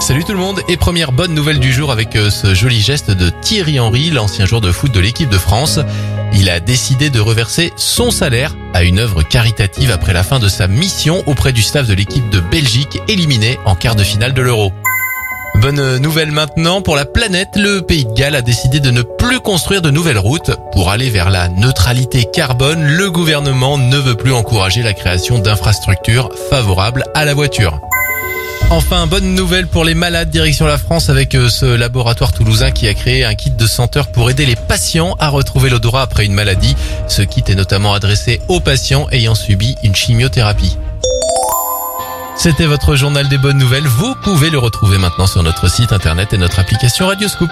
Salut tout le monde et première bonne nouvelle du jour avec euh, ce joli geste de Thierry Henry, l'ancien joueur de foot de l'équipe de France. Il a décidé de reverser son salaire à une œuvre caritative après la fin de sa mission auprès du staff de l'équipe de Belgique éliminée en quart de finale de l'Euro. Bonne nouvelle maintenant pour la planète, le pays de Galles a décidé de ne plus construire de nouvelles routes. Pour aller vers la neutralité carbone, le gouvernement ne veut plus encourager la création d'infrastructures favorables à la voiture. Enfin, bonne nouvelle pour les malades, direction la France avec euh, ce laboratoire toulousain qui a créé un kit de senteur pour aider les patients à retrouver l'odorat après une maladie. Ce kit est notamment adressé aux patients ayant subi une chimiothérapie. C'était votre journal des bonnes nouvelles. Vous pouvez le retrouver maintenant sur notre site internet et notre application Radioscoop.